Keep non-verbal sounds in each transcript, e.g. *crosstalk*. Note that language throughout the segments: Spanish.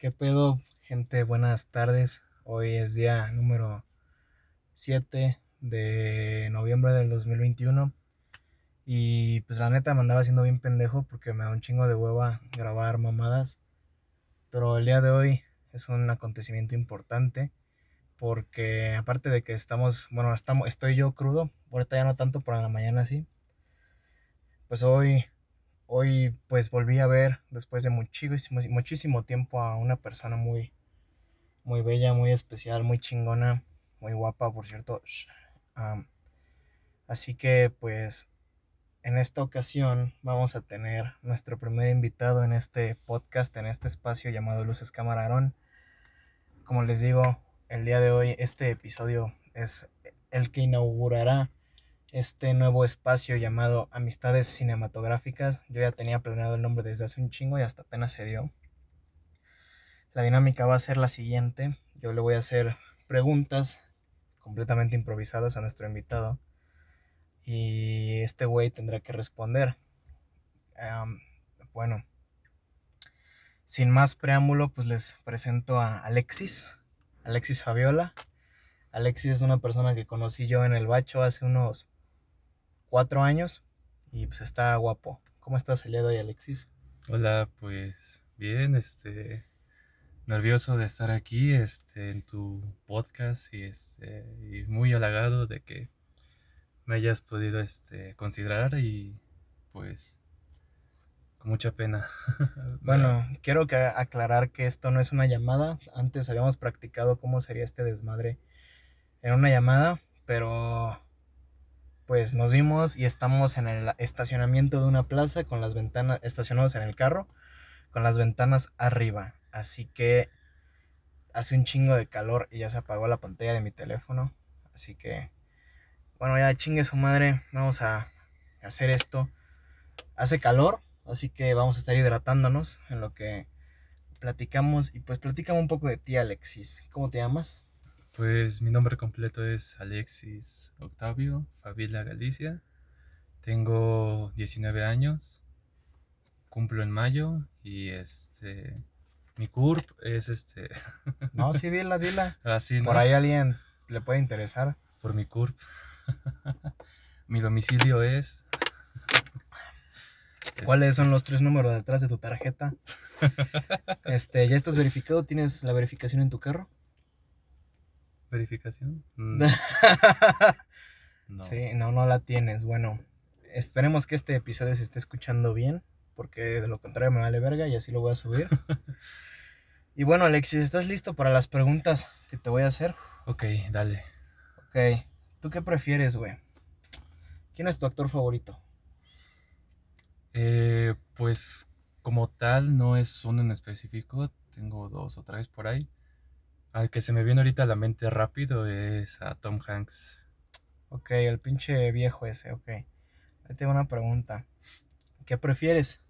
¿Qué pedo, gente? Buenas tardes. Hoy es día número 7 de noviembre del 2021. Y pues la neta me andaba haciendo bien pendejo porque me da un chingo de hueva grabar mamadas. Pero el día de hoy es un acontecimiento importante porque aparte de que estamos, bueno, estamos, estoy yo crudo, ahorita ya no tanto, por la mañana sí. Pues hoy Hoy pues volví a ver después de muchísimo, muchísimo tiempo a una persona muy, muy bella, muy especial, muy chingona, muy guapa, por cierto. así que pues en esta ocasión vamos a tener nuestro primer invitado en este podcast, en este espacio llamado Luces Camarón. Como les digo, el día de hoy este episodio es el que inaugurará este nuevo espacio llamado Amistades Cinematográficas. Yo ya tenía planeado el nombre desde hace un chingo y hasta apenas se dio. La dinámica va a ser la siguiente. Yo le voy a hacer preguntas completamente improvisadas a nuestro invitado y este güey tendrá que responder. bueno, sin más preámbulo, pues les presento a Alexis, Alexis Fabiola. Alexis es una persona que conocí yo en el Bacho hace unos cuatro años y pues está guapo. ¿Cómo estás el día de hoy, Alexis? Hola, pues bien, este nervioso de estar aquí este en tu podcast y este y muy halagado de que me hayas podido este considerar y pues con mucha pena. *laughs* bueno, quiero que aclarar que esto no es una llamada. Antes habíamos practicado cómo sería este desmadre en una llamada, pero pues nos vimos y estamos en el estacionamiento de una plaza con las ventanas estacionados en el carro, con las ventanas arriba. Así que hace un chingo de calor y ya se apagó la pantalla de mi teléfono. Así que, bueno, ya chingue su madre, vamos a hacer esto. Hace calor, así que vamos a estar hidratándonos en lo que platicamos. Y pues platicamos un poco de ti, Alexis. ¿Cómo te llamas? Pues mi nombre completo es Alexis Octavio Favila Galicia. Tengo 19 años. Cumplo en mayo y este mi CURP es este *laughs* No, sí, dila, dila. Así, Por ahí alguien le puede interesar. Por mi CURP. *laughs* mi domicilio es *laughs* ¿Cuáles son los tres números detrás de tu tarjeta? Este, ¿ya estás verificado? ¿Tienes la verificación en tu carro? Verificación? Mm. *laughs* Sí, no, no la tienes. Bueno, esperemos que este episodio se esté escuchando bien, porque de lo contrario me vale verga y así lo voy a subir. *laughs* y bueno, Alexis, ¿estás listo para las preguntas que te voy a hacer? Ok, dale. Ok, ¿tú qué prefieres, güey? ¿Quién es tu actor favorito? Eh, pues como tal, no es uno en específico, tengo dos o tres por ahí. Al que se me viene ahorita a la mente rápido es a Tom Hanks. Ok, el pinche viejo ese, ok. Ahí tengo una pregunta. ¿Qué prefieres?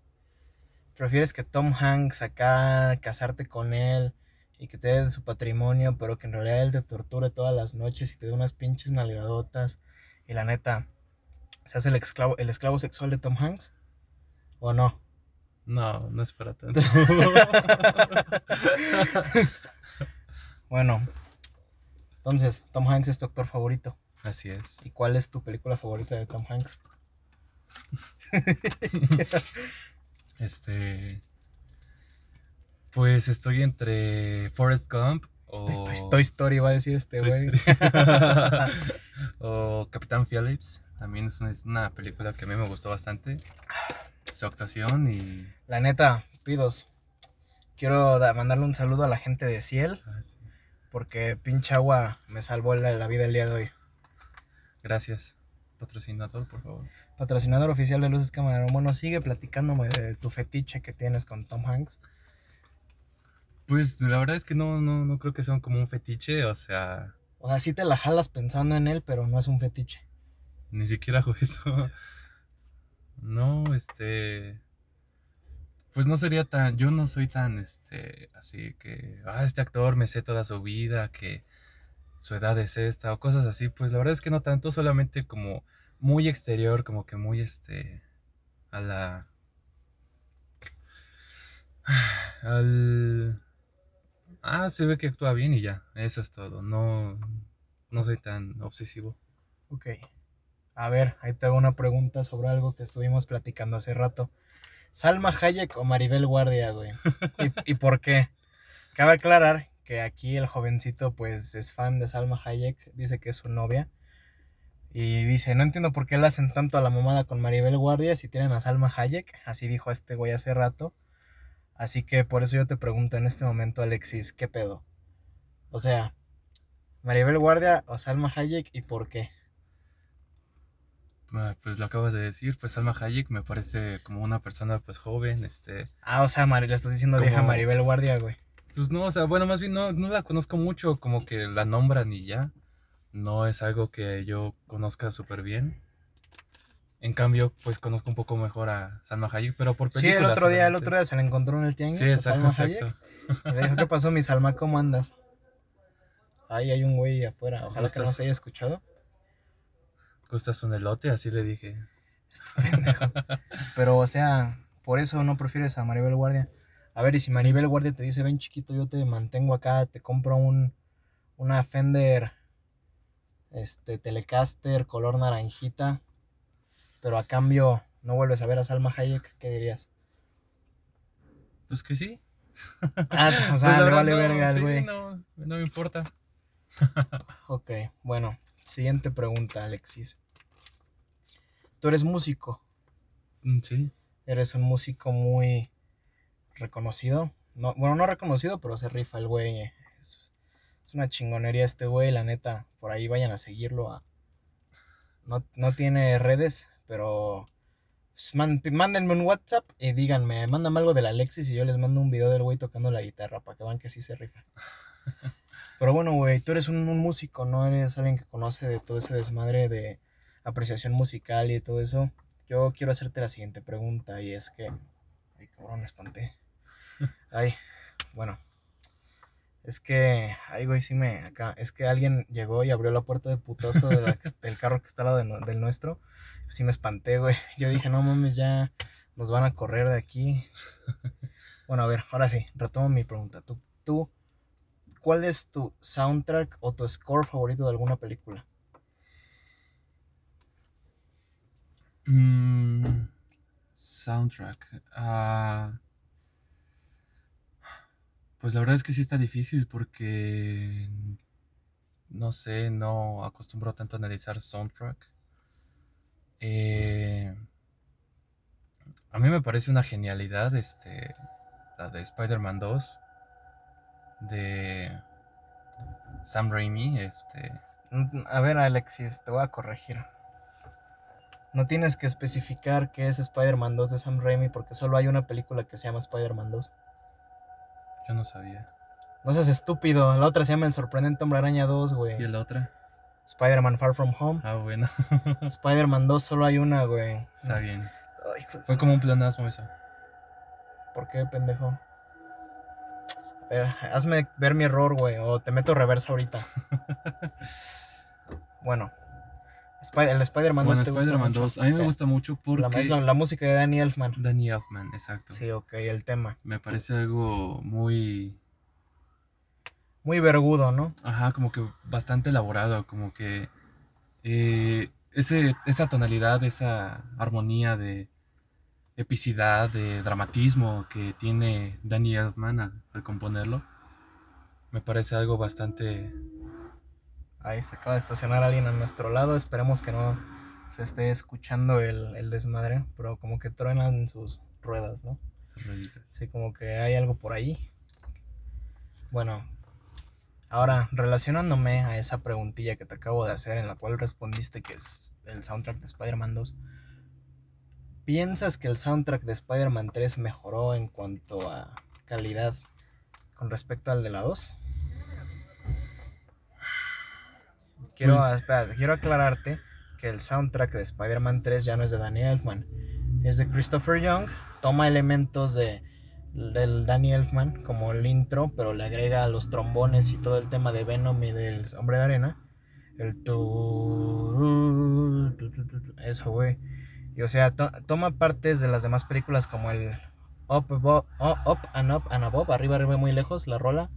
¿Prefieres que Tom Hanks acá casarte con él y que te dé su patrimonio, pero que en realidad él te torture todas las noches y te dé unas pinches nalgadotas y la neta, ¿se hace el esclavo, el esclavo sexual de Tom Hanks? ¿O no? No, no es para tanto. *laughs* *laughs* Bueno, entonces, Tom Hanks es tu actor favorito. Así es. ¿Y cuál es tu película favorita de Tom Hanks? *laughs* este. Pues estoy entre Forrest Gump o. Toy Story va a decir este güey. *laughs* *laughs* o Capitán Phillips. También es una, película que a mí me gustó bastante. Su actuación y. La neta, pidos. Quiero mandarle un saludo a la gente de Ciel. Ah, porque pinche agua me salvó la, vida el día de hoy. Gracias. Patrocinador, por favor. Patrocinador oficial de Luces Camarón. Bueno, sigue platicándome de tu fetiche que tienes con Tom Hanks. Pues la verdad es que no, no, no creo que sea como un fetiche, o sea. O sea, sí te la jalas pensando en él, pero no es un fetiche. Ni siquiera hago eso. *laughs* No, este pues no sería tan, yo no soy tan, este, así que, ah, este actor me sé toda su vida, que su edad es esta, o cosas así, pues la verdad es que no tanto, solamente como muy exterior, como que muy, este, a la, *sighs* al, Ah, se ve que actúa bien y ya. Eso es todo. No, no soy tan obsesivo. Ok. A ver, ahí te hago una pregunta sobre algo que estuvimos platicando hace rato. ¿Salma Hayek o Maribel Guardia, güey? ¿Y, ¿Y, por qué? Cabe aclarar que aquí el jovencito pues es fan de Salma Hayek, dice que es su novia. Y dice, no entiendo por qué le hacen tanto a la mamada con Maribel Guardia si tienen a Salma Hayek. Así dijo este güey hace rato. Así que por eso yo te pregunto en este momento, Alexis, ¿qué pedo? O sea, Maribel Guardia o Salma Hayek y por qué? Pues lo acabas de decir, pues Salma Hayek me parece como una persona pues joven, este... Ah, o sea, Mari, le estás diciendo vieja Maribel Guardia, güey. Pues no, o sea, bueno, más bien no, no la conozco mucho, como que la nombran y ya. No es algo que yo conozca súper bien. En cambio, pues conozco un poco mejor a Salma Hayek, pero por películas. Sí, el otro día, el otro día se la encontró en el tianguis. Sí, exacto, exacto. Y le dijo, ¿qué pasó, mi Salma? ¿Cómo andas? *laughs* Ahí hay un güey afuera. Ojalá que no se haya escuchado. ¿Gustas un elote? Así le dije. Este pendejo. Pero, o sea, por eso no prefieres a Maribel Guardia. A ver, y si Maribel Guardia te dice, ven chiquito, yo te mantengo acá, te compro un, una Fender este, Telecaster color naranjita, pero a cambio no vuelves a ver a Salma Hayek, ¿qué dirías? Pues que sí. Ah, o *laughs* sea, pues le vale verga al güey. no, no me importa. ok, bueno, siguiente pregunta, Alexis. ¿Tú eres músico? Mm, sí. Eres un músico muy reconocido. No, bueno, no reconocido, pero se rifa el güey. Es, una chingonería este güey, la neta. Por ahí vayan a seguirlo. No, no tiene redes, pero pues, mándenme un WhatsApp y díganme, mándame algo del Alexis y yo les mando un video del güey tocando la guitarra para que vean que sí se rifa. *laughs* Pero bueno, güey, tú eres un, músico, no eres alguien que conoce de todo ese desmadre de apreciación musical y todo eso. Yo quiero hacerte la siguiente pregunta y es que... Ay, cabrón, me espanté. *laughs* Ay, bueno. Es que, ay, güey, sí me, acá, es que alguien llegó y abrió la puerta de putazo del carro que está al lado del nuestro. Sí me espanté, güey. Yo dije, no mames, ya nos van a correr de aquí. *laughs* Bueno, a ver, ahora sí, retomo mi pregunta. Tú, tú ¿cuál es tu soundtrack o tu score favorito de alguna película? Mm, soundtrack. Ah, pues la verdad es que sí está difícil porque no sé, no acostumbro tanto a analizar soundtrack. Eh, a mí me parece una genialidad este la de Spider-Man 2 de Sam Raimi, este... A ver, Alexis, te voy a corregir. No tienes que especificar que es Spider-Man 2 de Sam Raimi porque solo hay una película que se llama Spider-Man 2. Yo no sabía. No seas estúpido. La otra se llama El Sorprendente Hombre Araña 2, güey. ¿Y la otra? Spider-Man Far From Home. Ah, bueno. *laughs* Spider-Man 2 solo hay una, güey. Está bien. Fue como un planasmo eso. ¿Por qué, pendejo? hazme ver mi error, güey, o te meto reversa ahorita. *laughs* bueno, el Spider-Man 2 Spider-Man 2, a mí me gusta mucho porque... La, la, música de Danny Elfman. Danny Elfman, exacto. Sí, ok, el tema. Me parece algo muy... Muy vergudo, ¿no? Ajá, como que bastante elaborado, como que... Eh, ese, esa tonalidad, esa armonía de epicidad, de dramatismo que tiene Danny Elfman al, componerlo, me parece algo bastante... Ahí se acaba de estacionar alguien a nuestro lado, esperemos que no se esté escuchando el, desmadre, pero como que truenan sus ruedas, ¿no? Sus rueditas. Sí, como que hay algo por ahí. Bueno, ahora relacionándome a esa preguntilla que te acabo de hacer en la cual respondiste que es el soundtrack de Spider-Man 2, ¿Piensas que el soundtrack de Spider-Man 3 mejoró en cuanto a calidad con respecto al de la 2? Quiero, pues quiero aclararte que el soundtrack de Spider-Man 3 ya no es de Danny Elfman, es de Christopher Young. Toma elementos de, del Danny Elfman como el intro, pero le agrega los trombones y todo el tema de Venom y del Hombre de Arena. El tu, eso, güey. Y o sea, toma partes de las demás películas como el Up, Up and Up and Above, arriba, arriba, muy lejos, la rola.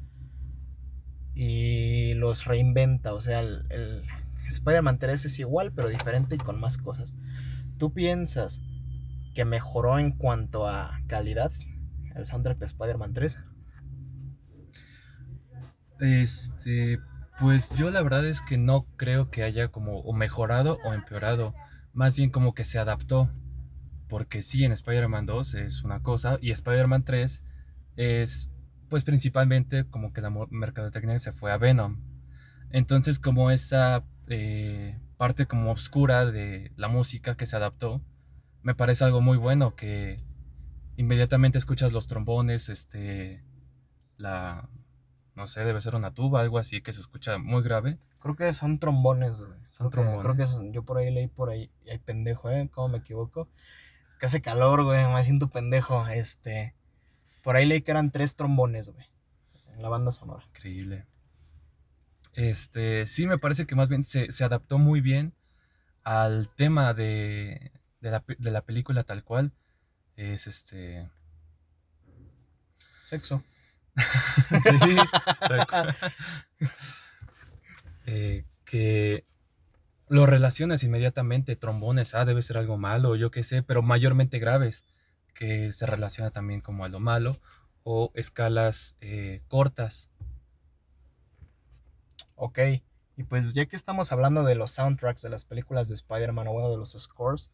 y los reinventa. O sea, el, Spider-Man 3 es igual, pero diferente y con más cosas. ¿Tú piensas que mejoró en cuanto a calidad el soundtrack de Spider-Man 3? Este, pues yo la verdad es que no creo que haya como mejorado o empeorado, más bien como que se adaptó, porque sí, en Spider-Man 2 es una cosa y Spider-Man 3 es pues principalmente como que la mercadotecnia se fue a Venom. Entonces como esa eh, parte como oscura de la música que se adaptó, me parece algo muy bueno que inmediatamente escuchas los trombones, este, la, no sé, debe ser una tuba, algo así que se escucha muy grave. Creo que son trombones, güey. Son creo trombones. Que, creo que yo por ahí leí por ahí, hay pendejo, ¿eh? ¿Cómo me equivoco? Es que hace calor, güey, me siento pendejo, este... Por ahí leí que eran tres trombones, güey, en la banda sonora. Increíble. Este, sí, me parece que más bien se, se adaptó muy bien al tema de, de, la, de la película tal cual. Es este... Sexo. *laughs* sí, tal cual. *laughs* Eh, que lo relacionas inmediatamente, trombones, ah, debe ser algo malo, yo qué sé, pero mayormente graves, que se relaciona también como a lo malo, o escalas eh, cortas. Ok, y pues ya que estamos hablando de los soundtracks de las películas de Spider-Man o bueno, de los scores,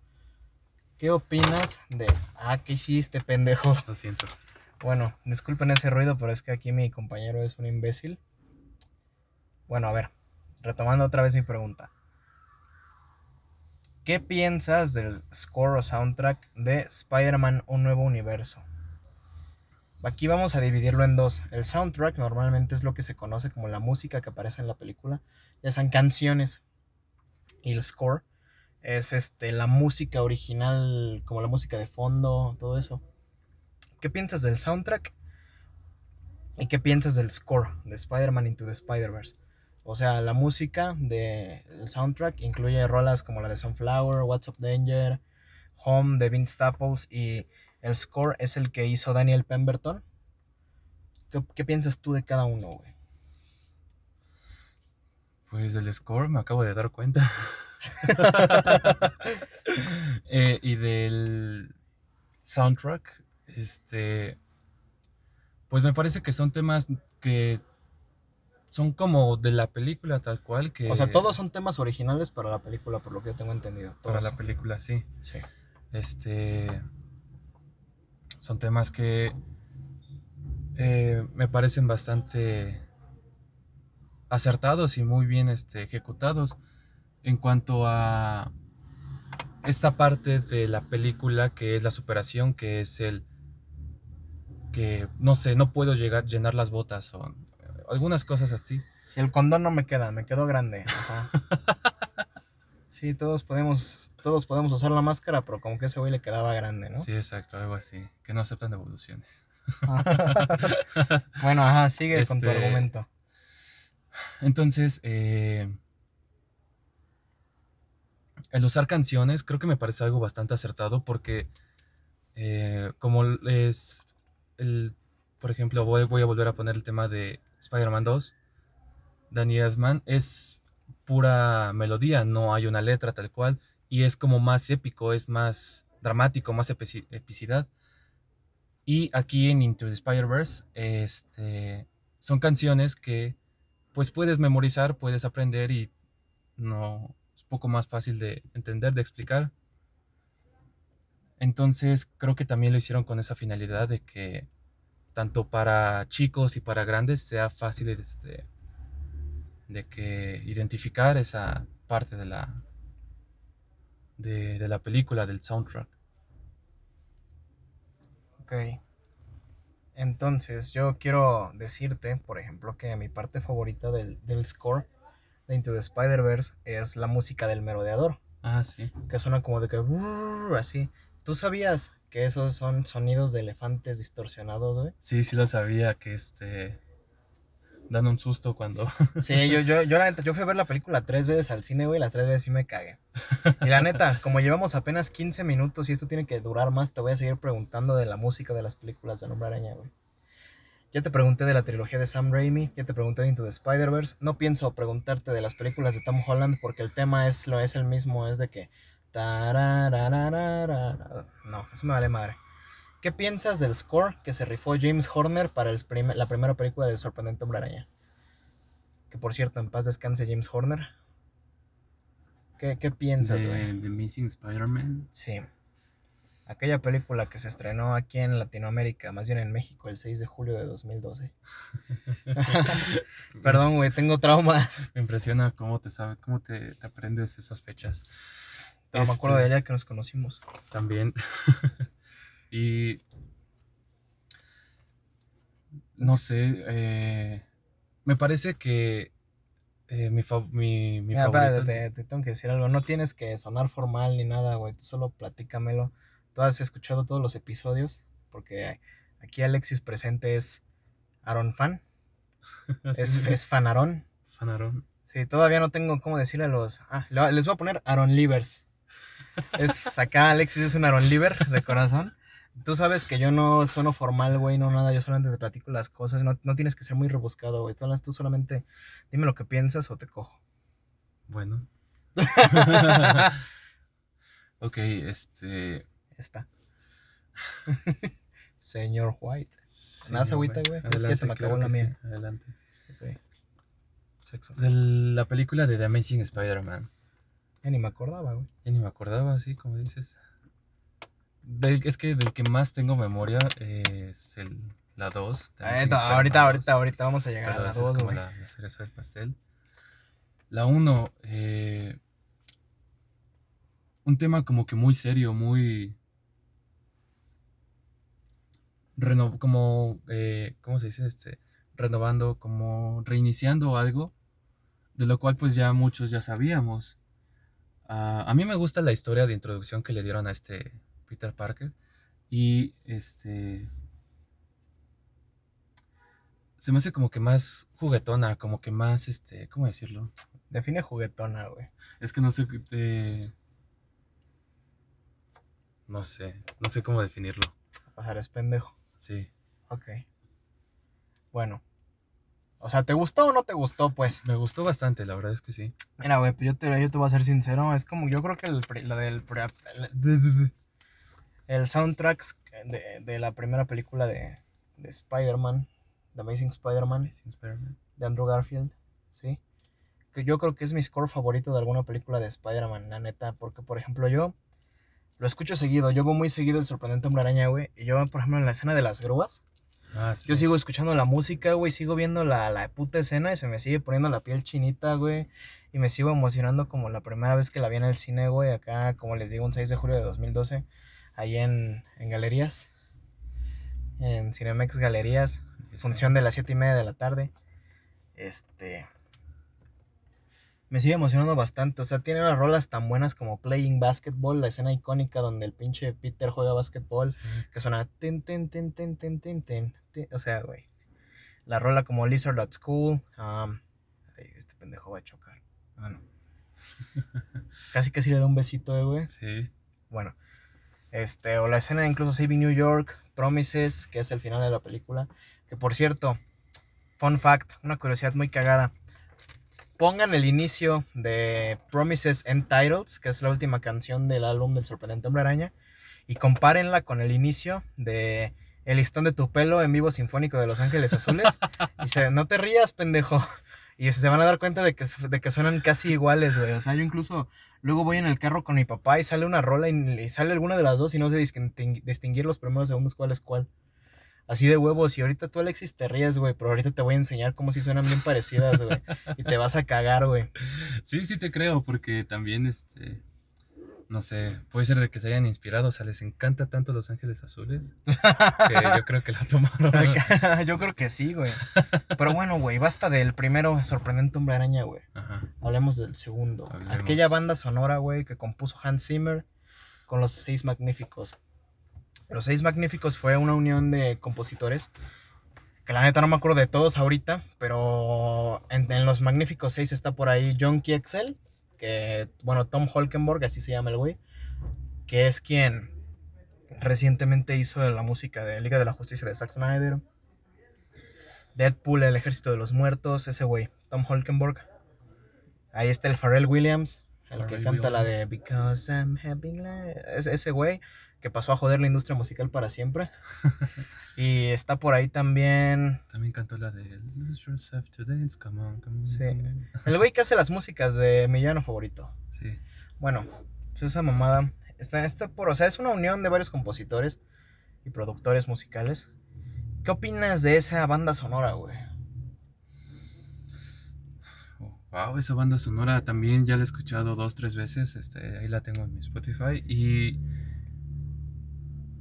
¿qué opinas de... Ah, ¿qué hiciste, pendejo? *laughs* Lo siento. Bueno, disculpen ese ruido, pero es que aquí mi compañero es un imbécil. Bueno, a ver, retomando otra vez mi pregunta. ¿Qué piensas del score o soundtrack de Spider-Man Un Nuevo Universo? Aquí vamos a dividirlo en dos. El soundtrack normalmente es lo que se conoce como la música que aparece en la película, ya sean canciones. Y el score es este, la música original, como la música de fondo, todo eso. ¿Qué piensas del soundtrack? ¿Y qué piensas del score de Spider-Man Into the Spider-Verse? O sea, la música del soundtrack incluye rolas como la de Sunflower, What's Up Danger, Home de Vince Staples y el score es el que hizo Daniel Pemberton. ¿Qué, qué piensas tú de cada uno, güey? Pues del score me acabo de dar cuenta. *laughs* eh, y del soundtrack, este, pues me parece que son temas que son como de la película tal cual que... O sea, todos son temas originales para la película, por lo que yo tengo entendido. Todos. Para la película, sí. Sí. Este... Son temas que eh, me parecen bastante acertados y muy bien este, ejecutados en cuanto a esta parte de la película que es la superación, que es el que no sé, no puedo llegar llenar las botas o algunas cosas así. Si el condón no me queda, me quedó grande. Ajá. *laughs* sí, todos podemos todos podemos usar la máscara, pero como que ese güey le quedaba grande, ¿no? Sí, exacto, algo así, que no aceptan devoluciones. bueno, ajá, sigue este... con tu Este, argumento. Entonces, eh, el usar canciones creo que me parece algo bastante acertado porque eh, como es el, por ejemplo, voy, voy, a volver a poner el tema de Spider-Man 2, Danny Elfman, es pura melodía, no hay una letra tal cual y es como más épico, es más dramático, más epici epicidad. Y aquí en Into the Spider-Verse este, son canciones que pues puedes memorizar, puedes aprender y no es poco más fácil de entender, de explicar. Entonces creo que también lo hicieron con esa finalidad de que tanto para chicos y para grandes sea fácil este, de que identificar esa parte de la de, de la película, del soundtrack. Ok. Entonces, yo quiero decirte, por ejemplo, que mi parte favorita del, del score de Into the Spider-Verse es la música del merodeador. Ah, sí. Que suena como de que... Así. ¿Tú sabías que esos son sonidos de elefantes distorsionados, güey? Sí, sí lo sabía, que este... Dan un susto cuando... *laughs* Sí, yo, yo, yo la neta, yo fui a ver la película tres veces al cine, güey, las tres veces sí me cagué. Y la neta, como llevamos apenas 15 minutos y esto tiene que durar más, te voy a seguir preguntando de la música de las películas de Hombre Araña, güey. Ya te pregunté de la trilogía de Sam Raimi, ya te pregunté de Into the Spider-Verse. No pienso preguntarte de las películas de Tom Holland porque el tema es, lo, es el mismo, es de que... No, eso me vale madre. ¿Qué piensas del score que se rifó James Horner para el prim- la primera película del sorprendente Hombre Araña? Que por cierto, en paz descanse James Horner. ¿Qué, qué piensas, güey? de Missing Spider-Man. Sí. Aquella película que se estrenó aquí en Latinoamérica, más bien en México, el 6 de julio de 2012. *laughs* Perdón, güey, tengo traumas. Me impresiona cómo te sabe, cómo te, te aprendes esas fechas. No me acuerdo de Este, ella que nos conocimos. También. *laughs* y. No sé. eh, me parece que. eh, mi, fa- mi, mi Mira, favorito. espérate, te, te tengo que decir algo. No tienes que sonar formal ni nada, güey. Tú solo platícamelo. Tú has escuchado todos los episodios. Porque aquí Alexis presente es Aaron Fan. *laughs* Así Es, es Fanarón. Fanarón. Sí, todavía no tengo cómo decirle a los. Ah, le- les voy a poner Aaron Livers. Es acá Alexis es un Aaron Liver de corazón. Tú sabes que yo no sueno formal, güey, no nada, yo solamente te platico las cosas, no, no tienes que ser muy rebuscado, güey. Tú, solamente dime lo que piensas o te cojo. Bueno. *laughs* ok, este. Está. *laughs* Señor White. sí, ¿Me das agüita, güey? Es que se me acabó la mía. sí, Adelante. Ok. Sexo. De la película de The Amazing Spider-Man. Ya ni me acordaba, güey. Ya ni me acordaba, así como dices. Del- es que del que más tengo memoria es el, la 2. The Amazing Ahorita, ahorita, 2, ahorita, vamos a llegar pero a la esa es 2, como güey. la, la cereza del pastel. La 1, eh, un tema como que muy serio, muy... reno- como, eh, ¿cómo se dice? Este, renovando, como reiniciando algo, de lo cual pues ya muchos ya sabíamos. Ah, a mí me gusta la historia de introducción que le dieron a este Peter Parker y este se me hace como que más juguetona, como que más este, ¿cómo decirlo? Define juguetona, güey. Es que no sé eh, no sé, no sé cómo definirlo. Pasar es pendejo. Sí. Ok. Bueno. O sea, ¿te gustó o no te gustó, pues? Me gustó bastante, la verdad es que sí. Mira, güey, yo te, yo te voy a ser sincero. Es como, yo creo que el, la del. El- soundtrack de, de la primera película de, de Spider-Man, The Amazing Spider-Man, de Andrew Garfield, ¿sí? Que yo creo que es mi score favorito de alguna película de Spider-Man, la neta. Porque, por ejemplo, yo lo escucho seguido. Yo veo muy seguido el sorprendente hombre araña, güey. Y yo, por ejemplo, en la escena de las grúas. Ah, sí. Yo sigo escuchando la música, güey, sigo viendo la, la puta escena y se me sigue poniendo la piel chinita, güey. Y me sigo emocionando como la primera vez que la vi en el cine, güey, acá, como les digo, un 6 de julio de 2012, ahí en, en Galerías, en Cinemex Galerías, función de las 7 y media de la tarde. Este... Me sigue emocionando bastante, o sea, tiene unas rolas tan buenas como Playing Basketball, la escena icónica donde el pinche Peter juega básquetbol Sí. que suena tin, tin, tin, tin, tin, tin, tin. O sea, güey. La rola como Lizard at School. um, este pendejo va a chocar. Ah, no. *laughs* Casi casi le da un besito, eh, güey. Sí. Bueno. Este, o la escena incluso Saving New York, Promises, que es el final de la película. Que por cierto, fun fact, una curiosidad muy cagada. Pongan el inicio de Promises End Titles, que es la última canción del álbum del sorprendente hombre araña, y compárenla con el inicio de El listón de tu pelo en vivo sinfónico de Los Ángeles Azules. *laughs* y se, no te rías, pendejo. Y se van a dar cuenta de que, de que suenan casi iguales, güey. O sea, yo incluso luego voy en el carro con mi papá y sale una rola y, y sale alguna de las dos y no sé distin- distinguir los primeros segundos cuál es cuál. Así de huevos. Y ahorita tú, Alexis, te ríes, güey. Pero ahorita te voy a enseñar cómo si suenan bien parecidas, güey. Y te vas a cagar, güey. Sí, sí te creo, porque también, este, no sé, puede ser de que se hayan inspirado, o sea, les encanta tanto Los Ángeles Azules, *laughs* que yo creo que la tomaron. *laughs* Yo creo que sí, güey. Pero bueno, güey, basta del primero sorprendente hombre araña, güey. Ajá, Hablemos del segundo. Hablemos. Aquella banda sonora, güey, que compuso Hans Zimmer con los Seis Magníficos. Los Seis Magníficos fue una unión de compositores que la neta no me acuerdo de todos ahorita, pero en, en los Magníficos Seis está por ahí John Kiexel, que, bueno, Tom Holkenborg, así se llama el güey, que es quien recientemente hizo la música de Liga de la Justicia de Zack Snyder. Deadpool, El Ejército de los Muertos, ese güey, Tom Holkenborg. Ahí está el Pharrell Williams, el que canta la de. Because I'm having life. Es- Ese güey que pasó a joder la industria musical para siempre. *laughs* y está por ahí también También cantó la de Lose Yourself to Dance, come on, come on. Sí. come on". *laughs* el güey que hace las músicas de mi llano favorito. Sí. Bueno, pues esa mamada está, está por, o sea, es una unión de varios compositores y productores musicales. ¿Qué opinas de esa banda sonora, güey? Wow, esa banda sonora también ya la he escuchado dos, tres veces. Este, ahí la tengo en mi Spotify. Y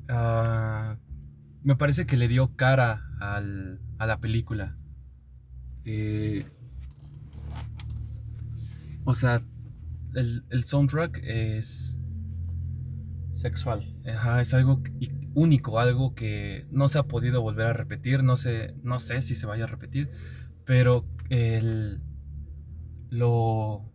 ah, me parece que le dio cara al- a la película. Eh, o sea, el, el soundtrack es, Sexual. ajá, es algo único, algo que no se ha podido volver a repetir. No sé, no sé si se vaya a repetir, pero el, lo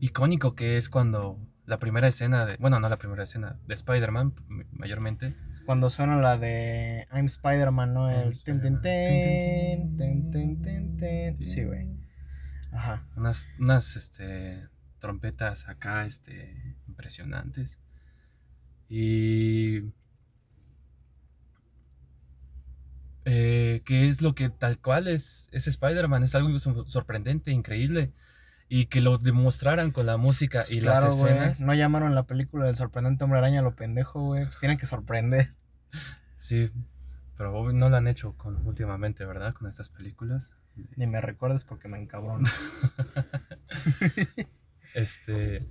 icónico que es cuando la primera escena de, bueno, no la primera escena de Spider-Man mayormente, Cuando suena la de I'm Spider-Man, ¿no? El tin, tin, Spider-Man. tin, tin, tin, tin. Sí, güey. Ajá. unas, unas este, trompetas acá este, impresionantes. Y eh, que es lo que tal cual es, es Spider-Man, es algo sor- sorprendente, increíble. Y que lo demostraran con la música Pues y claro, las escenas. No llamaron la película del sorprendente hombre araña lo pendejo, güey. Pues tienen que sorprender. Sí, pero no lo han hecho con, últimamente, ¿verdad? Con estas películas. Ni me recuerdes porque me encabrono. *laughs* Este.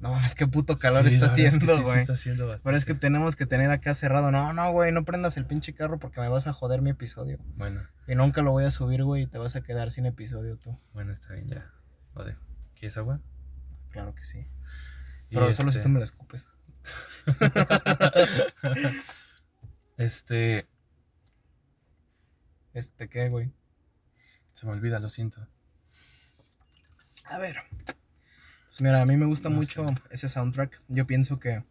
No, es que puto calor sí, está la verdad es que haciendo, sí, güey. está haciendo bastante. Pero es que tenemos que tener acá cerrado. No, no, güey, no prendas el pinche carro porque me vas a joder mi episodio. Bueno, Y nunca lo voy a subir, güey, y te vas a quedar sin episodio tú. bueno, está bien, ya. Lo dejo. ¿Quieres agua? Claro que sí. Pero solo si este- tú me lo escupes. *laughs* este. Este, ¿qué, güey? Se me olvida, lo siento. A ver. Pues mira, a mí me gusta No mucho sé. ese soundtrack. Yo pienso que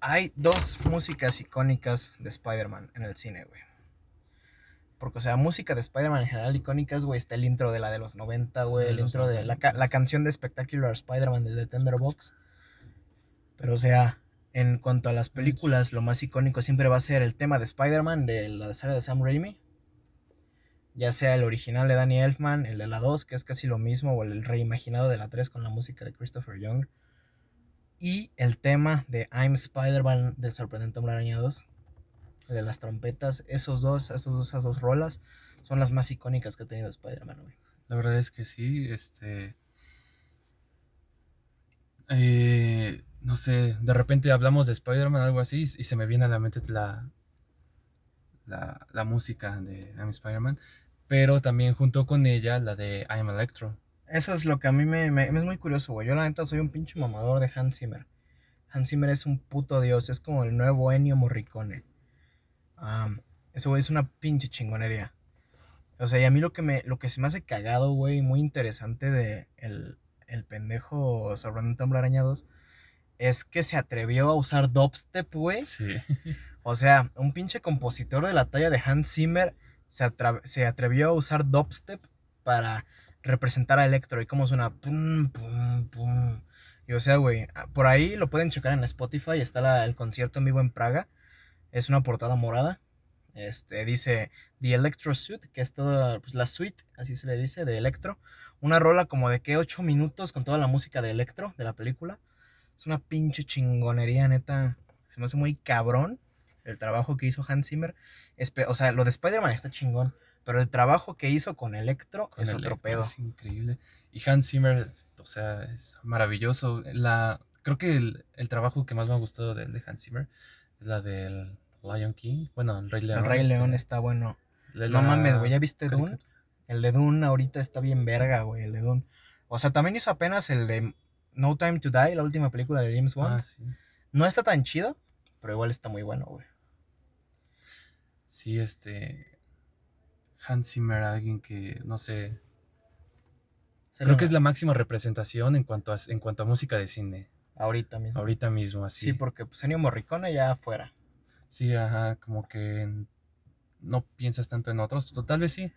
hay dos músicas icónicas de Spider-Man en el cine, güey. Porque, o sea, música de Spider-Man en general icónicas, güey. Está el intro de la de los 90, güey. El intro de la, ca- 90s. la canción de Spectacular Spider-Man de The Tenderbox. Pero, o sea, en cuanto a las películas, lo más icónico siempre va a ser el tema de Spider-Man de la saga de Sam Raimi. Ya sea el original de Danny Elfman, el de la 2, que es casi lo mismo, o el reimaginado de la 3 con la música de Christopher Young. Y el tema de I'm Spider-Man del sorprendente Hombre Araña 2, el de las trompetas. Esos dos, esos dos, esas dos rolas son las más icónicas que ha tenido Spider-Man. La verdad es que sí, este. Eh, no sé, de repente hablamos de Spider-Man algo así y se me viene a la mente la, la, la música de I'm Spider-Man, pero también junto con ella la de I'm Electro. Eso es lo que a mí me, me- es muy curioso, güey. Yo la neta soy un pinche mamador de Hans Zimmer. Hans Zimmer es un puto dios, es como el nuevo Ennio Morricone. Ese güey es una pinche chingonería. O sea, y a mí lo que me, lo que se me hace cagado, güey, muy interesante de el, el pendejo sorprendente hombre araña 2, es que se atrevió a usar dubstep, güey. Sí. *laughs* O sea, un pinche compositor de la talla de Hans Zimmer se, se atrevió a usar dubstep para representar a Electro y cómo suena. Pum, pum, pum. Y o sea, güey, ah, por ahí lo pueden checar en Spotify. Está la- el concierto en vivo en Praga. Es una portada morada. Este dice The Electro Suite, que es toda pues, la suite, así se le dice, de Electro. Una rola como de que 8 minutos con toda la música de Electro de la película. Es una pinche chingonería, neta. Se me hace muy cabrón el trabajo que hizo Hans Zimmer. O sea, lo de Spider-Man está chingón. Pero el trabajo que hizo con Electro con es el otro Electro, pedo. Es increíble. Y Hans Zimmer, o sea, es maravilloso. La, creo que el, el trabajo que más me ha gustado de, de Hans Zimmer es la del Lion King. Bueno, el Rey León. El Rey este, León está bueno. la- No mames, güey, ¿ya viste Dune? El de Dune ahorita está bien verga, güey, el de Dune. O sea, también hizo apenas el de No Time to Die, la última película de James Bond. Ah, sí. No está tan chido, pero igual está muy bueno, güey. Sí, este. Hans Zimmer, alguien que, no sé. Se Creo que es la máxima representación en cuanto a, en cuanto a música de cine. Ahorita mismo. Ahorita mismo, así. Sí, porque pues Ennio Morricone ya afuera. Sí, ajá, como que no piensas tanto en otros, tal vez sí,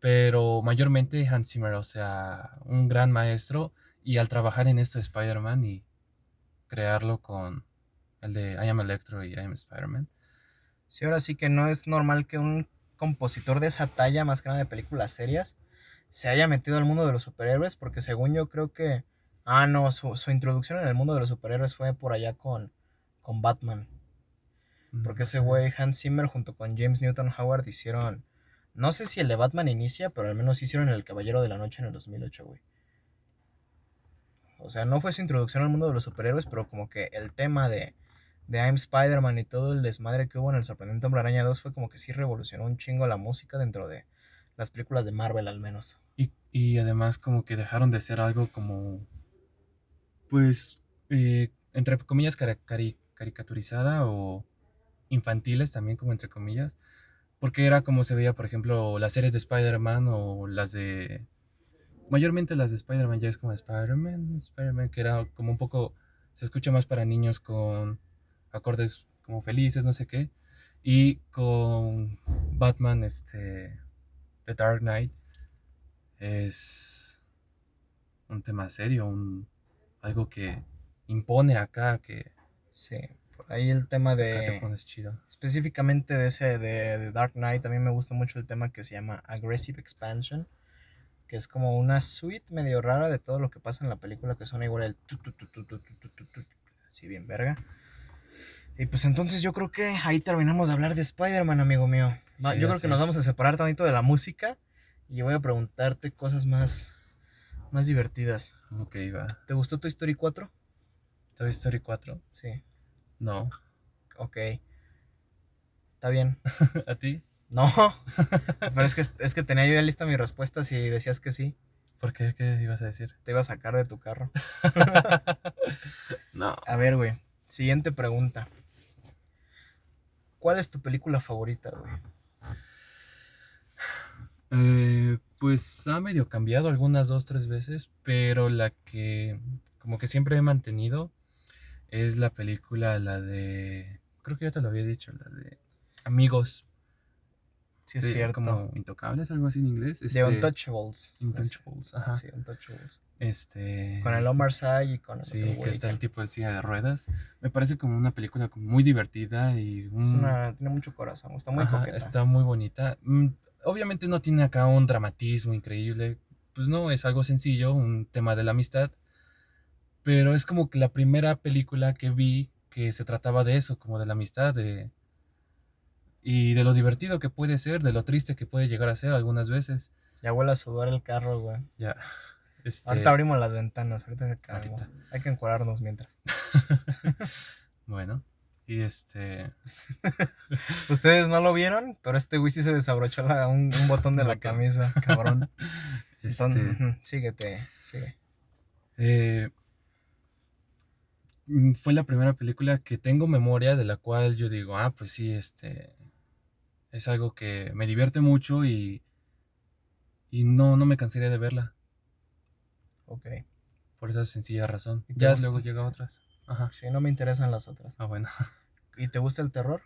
pero mayormente Hans Zimmer, o sea, un gran maestro y al trabajar en esto de Spider-Man y crearlo con el de I Am Electro y I Am Spider-Man. Sí, ahora sí que no es normal que un compositor de esa talla, más que nada de películas serias, se haya metido al mundo de los superhéroes, porque según yo creo que... Ah, no, su, introducción en el mundo de los superhéroes fue por allá con, con Batman. Porque ese güey, Hans Zimmer, junto con James Newton Howard, hicieron. No sé si el de Batman inicia, pero al menos hicieron El Caballero de la Noche en el 2008, güey. O sea, no fue su introducción al mundo de los superhéroes, pero como que el tema de, de I'm Spider-Man y todo el desmadre que hubo en El Sorprendente Hombre Araña 2 fue como que sí revolucionó un chingo la música dentro de las películas de Marvel, al menos. Y, y además, como que dejaron de ser algo como. Pues. Eh, entre comillas, caricaturizada o infantiles también, como entre comillas, porque era como se veía, por ejemplo, las series de Spider-Man o las de... Mayormente las de Spider-Man ya es como Spider-Man, Spider-Man, que era como un poco, se escucha más para niños con acordes como felices, no sé qué. Y con Batman, este, The Dark Knight, es un tema serio, un, algo que impone acá, que... Sí ahí el tema de... Específicamente de ese de, Dark Knight, mí me gusta mucho el tema que se llama Aggressive Expansion, que es como una suite medio rara de todo lo que pasa en la película, que suena igual el... Así bien verga. Y pues entonces yo creo que ahí terminamos de hablar de Spider-Man, amigo mío. yo creo que nos vamos a separar tantito de la música y voy a preguntarte cosas más, más divertidas. Ok, va. ¿Te gustó Toy Story 4? Toy Story 4. Sí. No. Ok. Está bien. ¿A ti? No. Pero es que, es que tenía yo ya lista mi respuesta si decías que sí. ¿Por qué? ¿Qué ibas a decir? Te iba a sacar de tu carro. *laughs* no. A ver, güey. Siguiente pregunta. ¿Cuál es tu película favorita, güey? Eh, pues ha medio cambiado algunas dos, tres veces, pero la que como que siempre he mantenido es la película, la de. Creo que ya te lo había dicho, la de Amigos. Sí, es cierto. Como Intocables, algo así en inglés. Este, Untouchables. Untouchables, ajá. Sí, Untouchables. Este. Con el Omar Sy y con el Sí, que está el tipo de silla de ruedas. Me parece como una película muy divertida y. Es una, tiene mucho corazón, está muy coqueta. Está muy bonita. Mm, obviamente no tiene acá un dramatismo increíble. Pues no, es algo sencillo, un tema de la amistad pero es como que la primera película que vi que se trataba de eso, como de la amistad, de... Y de lo divertido que puede ser, de lo triste que puede llegar a ser algunas veces. Ya huele a sudar el carro, güey. Ya. *laughs* Este... Ahorita abrimos las ventanas, ahorita acabamos. Hay que encuadrarnos mientras. *laughs* bueno, y este. *laughs* Ustedes no lo vieron, pero este güey sí se desabrochó un, botón de la camisa, cabrón. Este... síguete, sigue. Eh, fue la primera película que tengo memoria de la cual yo digo, ah, pues sí, este es algo que me divierte mucho y, y no, no me cansaría de verla. Ok. Por esa sencilla razón. Ya luego llega otras. Ajá. Sí, no me interesan las otras. Ah, bueno. *laughs* ¿Y te gusta el terror?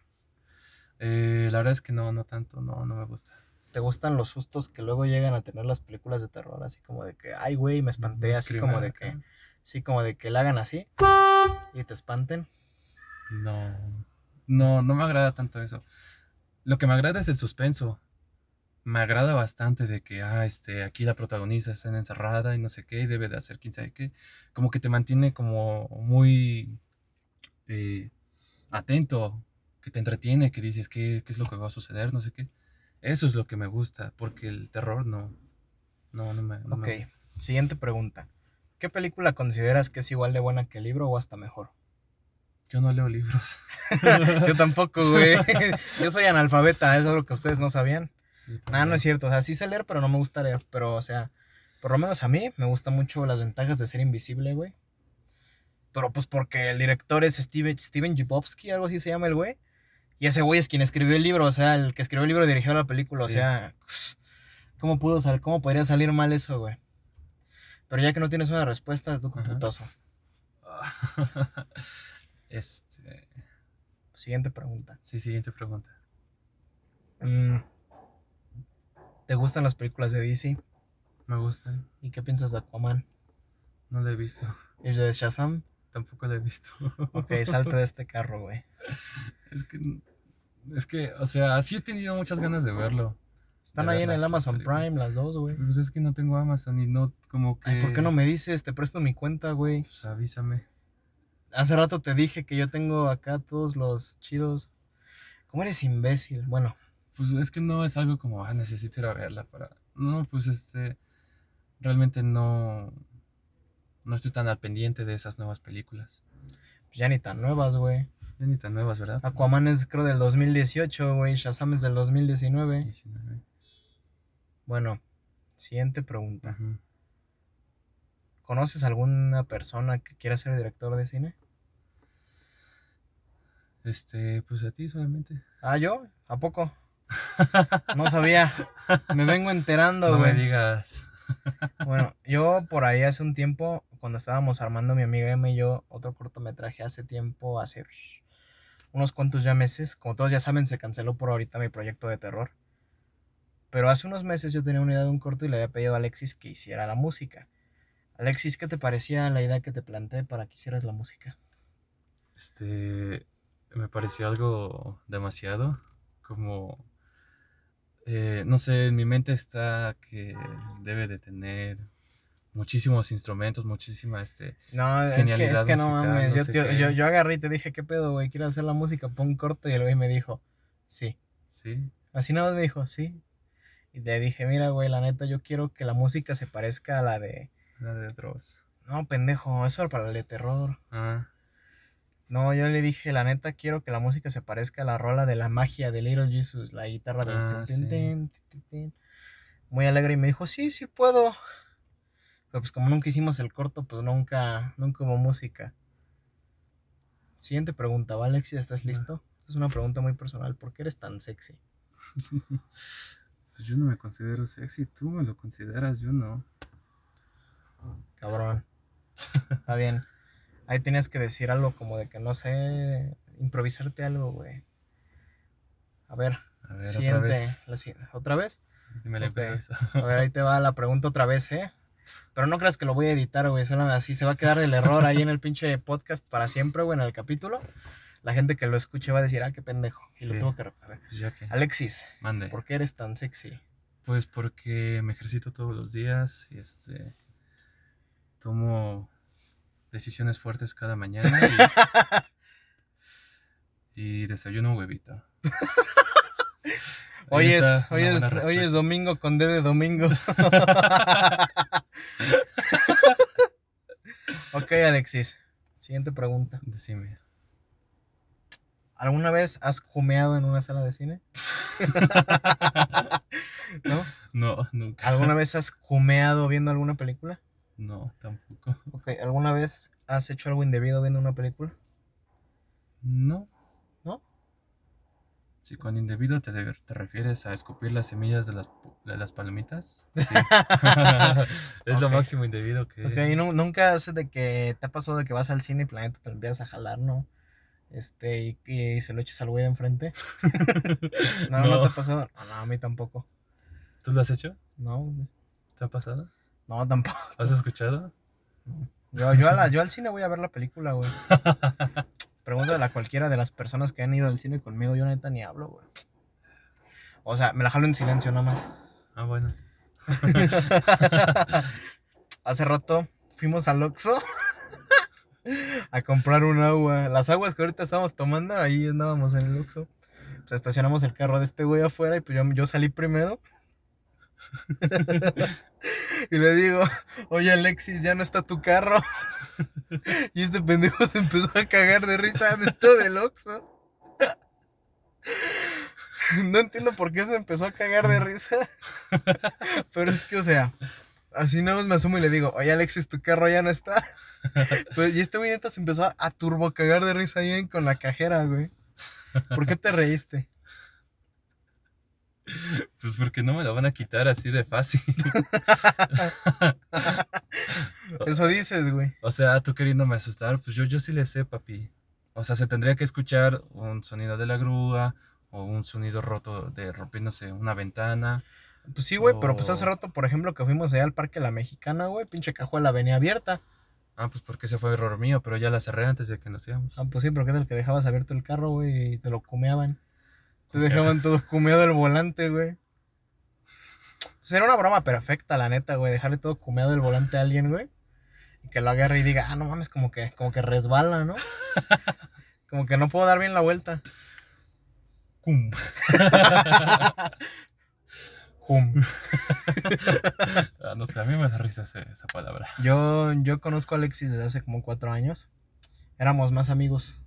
Eh, la verdad es que no, no tanto, no, no me gusta. ¿Te gustan los sustos que luego llegan a tener las películas de terror? Así como de que, ay, güey, me espanté, así como de que, sí, como de que la hagan así y te espanten. No, no, no me agrada tanto eso. Lo que me agrada es el suspenso. Me agrada bastante de que, ah, este, aquí la protagonista está encerrada y no sé qué, y debe de hacer quién sabe qué. Como que te mantiene como muy eh, atento, que te entretiene, que dices qué, qué es lo que va a suceder, no sé qué. Eso es lo que me gusta, porque el terror no, no, no me, Ok, siguiente pregunta. ¿Qué película consideras que es igual de buena que el libro o hasta mejor? Yo no leo libros. *laughs* Yo tampoco, güey. *laughs* Yo soy analfabeta, eso es lo que ustedes no sabían. Nada, no es cierto. O sea, sí sé leer, pero no me gusta leer. Pero, o sea, por lo menos a mí me gustan mucho las ventajas de ser invisible, güey. Pero pues porque el director es Steven, Steven algo así se llama el güey. Y ese güey es quien escribió el libro, o sea, el que escribió el libro dirigió la película, o sea, ¿cómo pudo salir, cómo podría salir mal eso, güey? Pero ya que no tienes una respuesta, tu computazo. *laughs* este. Siguiente pregunta. Sí, siguiente pregunta. Mm, ¿Te gustan las películas de DC? Me gustan. ¿Y qué piensas de Aquaman? No lo he visto. ¿Y de Shazam? Tampoco lo he visto. Ok, *laughs* salte de este carro, güey. Es que, es que, o sea, sí he tenido muchas ganas de verlo. Están ahí en el Amazon películas. Prime las dos, güey. Pues es que no tengo Amazon y no, como que... Ay, ¿por qué no me dices? Te presto mi cuenta, güey. Pues avísame. Hace rato te dije que yo tengo acá todos los chidos. ¿Cómo eres imbécil? Bueno, Pues es que no es algo como, ah, necesito ir a verla para... No, pues este... Realmente no... No estoy tan al pendiente de esas nuevas películas. ya ni tan nuevas, güey. Ya ni tan nuevas, ¿verdad? Aquaman es creo del 2018, güey. Shazam es del 2019. 19. Bueno, siguiente pregunta. Ujú. ¿Conoces alguna persona que quiera ser director de cine? Este, pues a ti solamente. Ah, ¿yo? ¿A poco? *laughs* No sabía. Me vengo enterando, No me güey. digas. *laughs* Bueno, yo por ahí hace un tiempo, cuando estábamos armando mi amiga Emma y yo otro cortometraje hace tiempo, hace unos cuantos ya meses, como todos ya saben, se canceló por ahorita mi proyecto de terror. Pero hace unos meses yo tenía una idea de un corto y le había pedido a Alexis que hiciera la música. Alexis, ¿qué te parecía la idea que te planteé para que hicieras la música? Este, me pareció algo demasiado, como, eh, no sé, en mi mente está que debe de tener muchísimos instrumentos, muchísima, este, No, es que, es que no mames. no yo, yo, yo, agarré y te dije, ¿qué pedo, güey? ¿Quieres hacer la música? Pon corto. Y el güey me dijo, sí. sí, Así nada más me dijo, sí. Y le dije, mira, güey, la neta, yo quiero que la música se parezca a la de. la de Dross. No, pendejo, eso era para el de terror. Ah, No, yo le dije, la neta, quiero que la música se parezca a la rola de la magia de Little Jesus, la guitarra de. Ah, tin, tin, sí. tin, tin, tin. Muy alegre y me dijo, sí, sí puedo. Pero pues como nunca hicimos el corto, pues nunca, nunca hubo música. Siguiente pregunta, ¿vale, Alexis? ¿Estás Va. listo? Es una pregunta muy personal. ¿Por qué eres tan sexy? *laughs* pues yo no me considero sexy, tú me lo consideras, yo no. Cabrón. Está bien. Ahí tenías que decir algo como de que no sé, improvisarte algo, güey. A ver, A ver, otra siguiente. vez, la ¿Otra vez? dime la Ok. improviso. A ver, ahí te va la pregunta otra vez, ¿eh? Pero no creas que lo voy a editar, güey. Solo así se va a quedar el error ahí en el pinche podcast para siempre, güey, en el capítulo. La gente que lo escuche va a decir, ah, qué pendejo. Y lo tuvo que rep- a ver. Pues Alexis, mande. ¿por qué eres tan sexy? Pues porque me ejercito todos los días y este tomo decisiones fuertes cada mañana y, *laughs* y desayuno huevito. *laughs* Hoy es, hoy, es, hoy es domingo con D de domingo. *laughs* ok, Alexis. Siguiente pregunta. Decime. ¿Alguna vez has jumeado en una sala de cine? *laughs* ¿No? No, nunca. ¿Alguna vez has jumeado viendo alguna película? No, tampoco. Ok, ¿alguna vez has hecho algo indebido viendo una película? No. ¿No? Si con indebido te, te refieres a escupir las semillas de las, de las palomitas, sí. *laughs* *laughs* es lo máximo indebido que... Ok, ¿y nu- nunca hace de que te ha pasado de que vas al cine y planeta te lo empiezas a jalar, ¿no? Este, y, y se lo eches al güey de enfrente. No, *laughs* no, No. te ha pasado. No, no, a mí tampoco. ¿Tú lo has hecho? No, ¿Te ha pasado? no, tampoco. ¿Has escuchado? Yo, yo, a la- yo al cine voy a ver la película, güey. *laughs* Pregúntale a cualquiera de las personas que han ido al cine conmigo, yo neta ni hablo, güey. O sea, me la jalo en silencio nomás. Ah, bueno. *laughs* Hace rato fuimos al Oxxo *laughs* a comprar un agua. Las aguas que ahorita estamos tomando, ahí andábamos en el Oxxo. Pues estacionamos el carro de este güey afuera y pues yo, yo salí primero. *laughs* y le digo, oye Alexis, ya no está tu carro. *laughs* y este pendejo se empezó a cagar de risa dentro del Oxxo. no entiendo por qué se empezó a cagar de risa. Pero es que, o sea, así nada más me asumo y le digo, oye Alexis, tu carro ya no está. *laughs* Pues, y este güey neta se empezó a, a turbo cagar de risa ahí con la cajera, güey. ¿Por qué te reíste? Pues porque no me lo van a quitar así de fácil. *laughs* Eso dices, güey. O sea, tú queriéndome asustar, pues yo, yo sí le sé, papi. O sea, se tendría que escuchar un sonido de la grúa, o un sonido roto de rompiéndose una ventana. Pues sí, güey, pero pues hace rato, por ejemplo, que fuimos allá al Parque La Mexicana, güey, pinche cajuela venía abierta. Ah, pues porque ese fue error mío, pero ya la cerré antes de que nos íbamos. Ah, pues sí, porque es el que dejabas abierto el carro, güey, y te lo cumeaban. Te dejaban todo cumeado el volante, güey. Sería una broma perfecta, la neta, güey, dejarle todo cumeado el volante a alguien, güey. Y que lo agarre y diga, ah, no mames, como que, como que resbala, ¿no? *laughs* como que no puedo dar bien la vuelta. Cum. *laughs* Cum. Ah, no sé, a mí me da risa ese- esa palabra. Yo, yo conozco a Alexis desde hace como cuatro años. Éramos más amigos.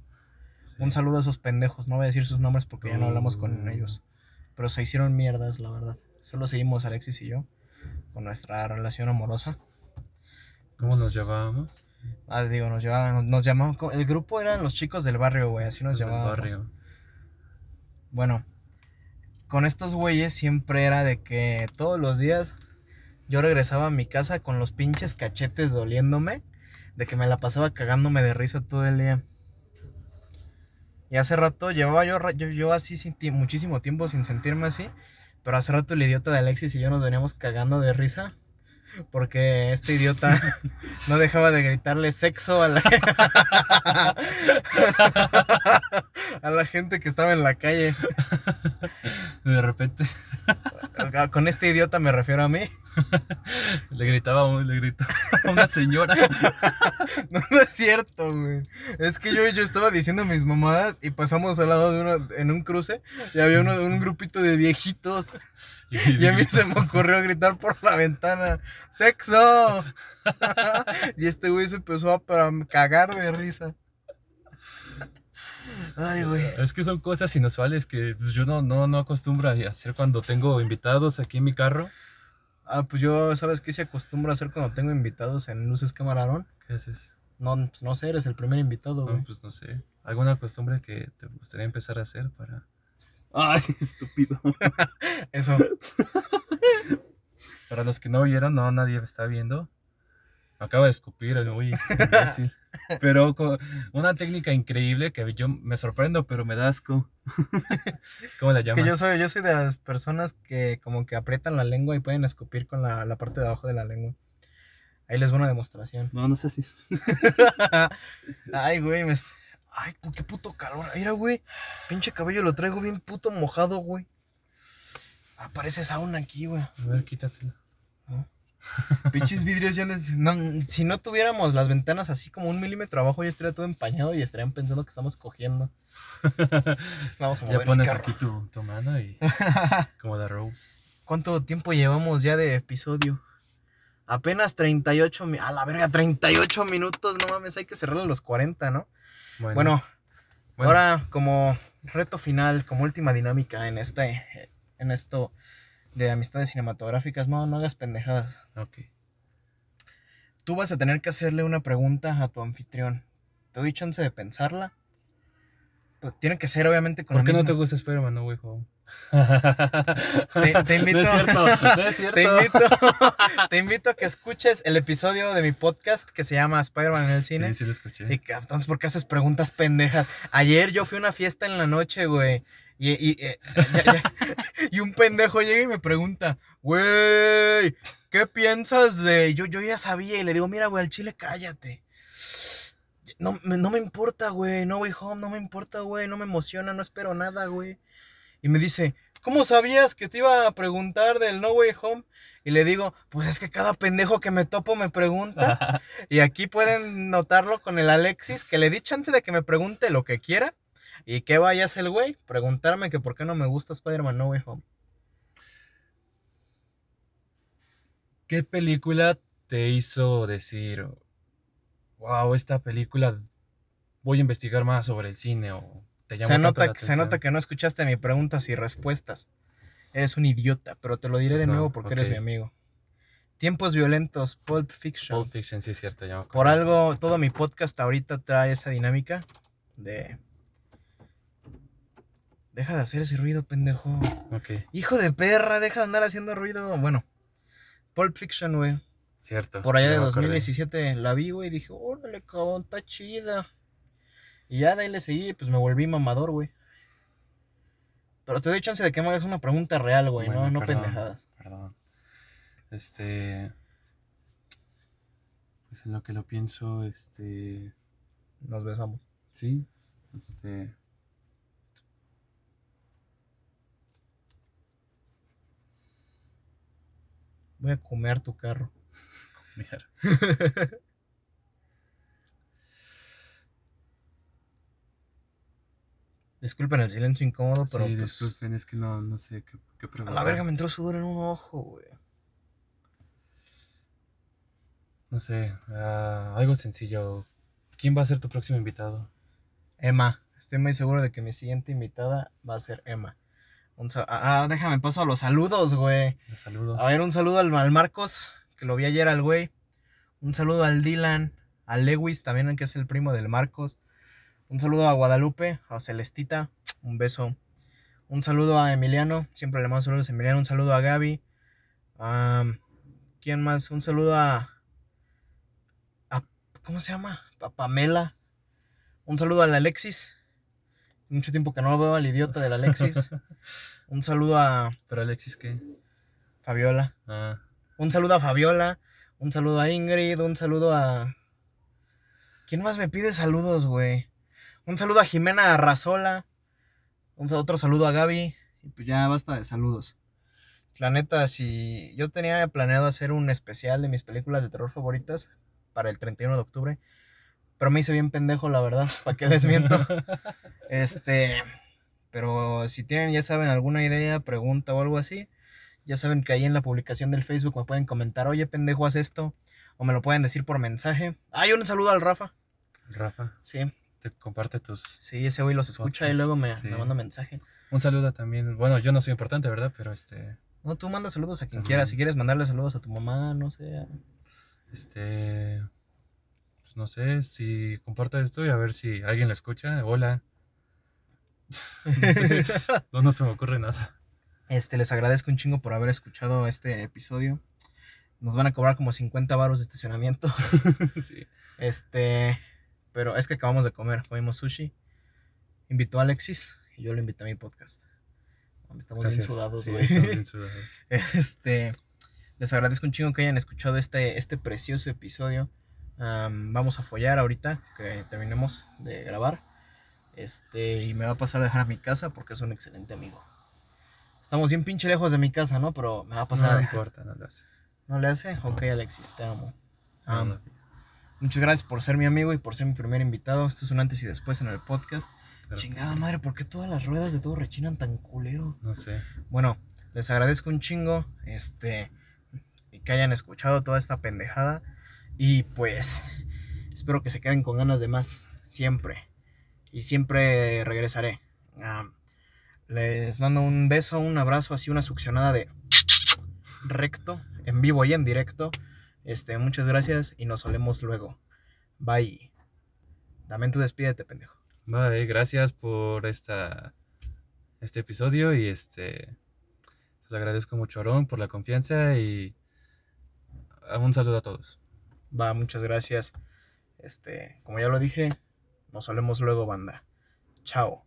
Sí. Un saludo a esos pendejos. No voy a decir sus nombres porque ya no hablamos con Uh. ellos. Pero se hicieron mierdas, la verdad. Solo seguimos Alexis y yo con nuestra relación amorosa. ¿Cómo nos llevábamos? Ah, digo, nos llamaban, nos llamaban, el grupo eran los chicos del barrio, güey, así nos Los del llamábamos. barrio. Bueno, con estos güeyes siempre era de que todos los días yo regresaba a mi casa con los pinches cachetes doliéndome, de que me la pasaba cagándome de risa todo el día. Y hace rato llevaba yo, así muchísimo tiempo sin sentirme así, pero hace rato el idiota de Alexis y yo nos veníamos cagando de risa. Porque este idiota *laughs* no dejaba de gritarle sexo a la, *laughs* a la gente que estaba en la calle. *laughs* De repente Con este idiota me refiero a mí. le gritaba, a le gritó a una señora. No, no es cierto, güey. Es que yo, yo estaba diciendo mis mamadas y pasamos al lado de uno, en un cruce y había uno, un grupito de viejitos *laughs* y a mí se me ocurrió gritar por la ventana, ¡sexo! *laughs* y este güey se empezó a cagar de risa. Ay, güey. Es que son cosas inusuales que pues, yo no, no, no acostumbro a hacer cuando tengo invitados aquí en mi carro. Ah, pues yo, ¿sabes qué se acostumbra a hacer cuando tengo invitados en Luces Camarón? ¿Qué haces? No, pues no sé, eres el primer invitado, güey. No, pues no sé. ¿Alguna costumbre que te gustaría empezar a hacer para... Ay, *laughs* estúpido. *laughs* Eso. *laughs* Para los que no vieron, no, nadie está viendo. Me acaba de escupir el muy imbécil. Pero con una técnica increíble que yo me sorprendo, pero me da asco. ¿Cómo la Es llamas? que yo soy, yo soy de las personas que como que aprietan la lengua y pueden escupir con la, la parte de abajo de la lengua. Ahí les va una demostración. No, no sé si. Ay, güey, me... Ay, qué puto calor. Mira, güey. Pinche cabello lo traigo bien puto mojado, güey. Aparece sauna aquí, güey. A ver, quítatelo. *laughs* Pinches vidrios ya les- no, si no tuviéramos las ventanas así como un milímetro abajo, ya estaría todo empañado y estarían pensando que estamos cogiendo. *laughs* Vamos a mover Ya el pones carro. aquí tu, tu mano y *laughs* como la Rose. ¿Cuánto tiempo llevamos ya de episodio? Apenas 38 mi- A la verga, 38 minutos. No mames, hay que cerrarle los 40, ¿no? Bueno, Bueno, bueno, ahora como reto final, como última dinámica en este, en esto de amistades cinematográficas, no, no hagas pendejadas. ok. Tú vas a tener que hacerle una pregunta a tu anfitrión. ¿Te doy chance de pensarla? Pues tiene que ser obviamente con ¿Por la qué no te gusta Spider-Man No Home? Te- te invito- *laughs* No es cierto, no es *laughs* cierto. Te invito, *laughs* te invito a que escuches el episodio de mi podcast que se llama Spider-Man en el cine. Sí, sí lo escuché. Y que, entonces, ¿por qué haces preguntas pendejas? Ayer yo fui a una fiesta en la noche, güey. Y, y, eh, y un pendejo llega y me pregunta, güey, ¿qué piensas de...? Yo, yo ya sabía y le digo, mira, güey, al chile cállate. No, me- no me importa, güey, no, güey, home, no me importa, güey, no me emociona, no espero nada, güey. Y me dice, ¿cómo sabías que te iba a preguntar del No Way Home? Y le digo, pues es que cada pendejo que me topo me pregunta. *laughs* Y aquí pueden notarlo con el Alexis, que le di chance de que me pregunte lo que quiera. Y que vaya a hacer el güey, preguntarme que por qué no me gusta Spider-Man No Way Home. ¿Qué película te hizo decir, wow, esta película voy a investigar más sobre el cine o te llamó Se nota, la que- se nota que no escuchaste mis preguntas y respuestas. Eres un idiota, pero te lo diré de Pues no, nuevo porque eres mi amigo. Tiempos violentos, Pulp Fiction. Pulp Fiction, sí es cierto. ya Por algo, todo mi podcast ahorita trae esa dinámica de... Deja de hacer ese ruido, pendejo. Ok, Hijo de perra, deja de andar haciendo ruido. Bueno, Pulp Fiction, güey. Cierto. Por allá de me acordé. 2017 la vi, güey, y dije, órale, cabrón, está chida. Y ya de ahí le seguí, pues me volví mamador, güey. Pero te doy chance de que me hagas una pregunta real, güey, Bueno, no, no perdón, pendejadas. Perdón. Este. Pues en lo que lo pienso, este. Nos besamos. Sí. Este. Voy a comer tu carro. Mira. *laughs* Disculpen el silencio incómodo, pero sí, pues, disculpen, es que no, no sé qué, qué a la verga me entró sudor en un ojo, güey. No sé, ah, algo sencillo. ¿Quién va a ser tu próximo invitado? Emma. Estoy muy seguro de que mi siguiente invitada va a ser Emma. Un ah, ah, déjame paso a los saludos, güey. Los saludos. A ver, un saludo al, al Marcos, que lo vi ayer al güey. Un saludo al Dylan, al Lewis, también que es el primo del Marcos. Un saludo a Guadalupe, a Celestita, un beso. Un saludo a Emiliano, siempre le mando saludos a Emiliano. Un saludo a Gaby. Am, ¿Quién más? Un saludo a, a- ¿Cómo se llama? A Pamela. Un saludo al Alexis. Mucho tiempo que no veo al idiota del Alexis. *laughs* Un saludo a Pero Alexis, ¿qué? Fabiola. Ah, Un saludo a Fabiola, un saludo a Ingrid, un saludo a... ¿Quién más me pide saludos, güey? Un saludo a Jimena Arrazola, un otro saludo a Gaby, y pues ya basta de saludos. La neta, si yo tenía planeado hacer un especial de mis películas de terror favoritas para el 31 de octubre, pero me hice bien pendejo, la verdad, *laughs* ¿para qué les miento? *laughs* Este, pero si tienen, ya saben, alguna idea, pregunta o algo así, ya saben que ahí en la publicación del Facebook me pueden comentar, oye, pendejo, haz esto. O me lo pueden decir por mensaje. Hay un saludo al Rafa. Rafa, Sí, te comparte tus. sí, ese güey los escucha y luego me, sí. me manda mensaje. Un saludo también. Bueno, yo no soy importante, ¿verdad? Pero este. No, tú manda saludos a quien Ajá. quieras. Si quieres mandarle saludos a tu mamá, no sé. Este. Pues no sé si comparto esto y a ver si alguien lo escucha. Hola. *laughs* No, sé, no, no se me ocurre nada. Este, les agradezco un chingo por haber escuchado este episodio. Nos van a cobrar como 50 baros de estacionamiento. *laughs* Sí. Este, pero es que acabamos de comer, comimos sushi. Invitó a Alexis y yo lo invité a mi podcast. Estamos Gracias. bien sudados, Sí, güey. *laughs* sudados. Este, les agradezco un chingo que hayan escuchado este, este precioso episodio. Am, vamos a follar ahorita que terminemos de grabar. Este, y me va a pasar a dejar a mi casa porque es un excelente amigo. Estamos bien pinche lejos de mi casa, ¿no? Pero me va a pasar No importa, no lo hace. ¿No le hace? Ok, Alexis, te amo. No, no. Muchas gracias por ser mi amigo y por ser mi primer invitado. Esto es un antes y después en el podcast. Pero, Chingada madre, ¿por qué todas las ruedas de todo rechinan tan culero? No sé. Bueno, les agradezco un chingo. Este. Que hayan escuchado toda esta pendejada. Y pues. Espero que se queden con ganas de más. Siempre. Y siempre regresaré. Ah, les mando un beso, un abrazo, así una succionada de recto, en vivo y en directo. Este, muchas gracias y nos olemos luego. Bye. Tú despídete, pendejo. Vale, gracias por esta, este episodio y este. Se lo agradezco mucho a Aaron por la confianza y. Un saludo a todos. Va, muchas gracias. Este, como ya lo dije, nos olemos luego, banda. Chao.